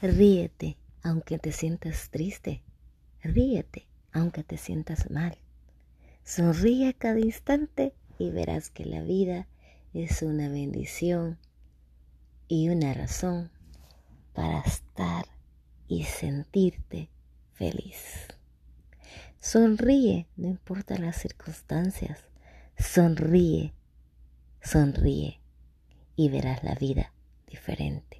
Ríete aunque te sientas triste. Ríete aunque te sientas mal. Sonríe a cada instante y verás que la vida es una bendición y una razón para estar y sentirte feliz. Sonríe, no importa las circunstancias. Sonríe, sonríe y verás la vida diferente.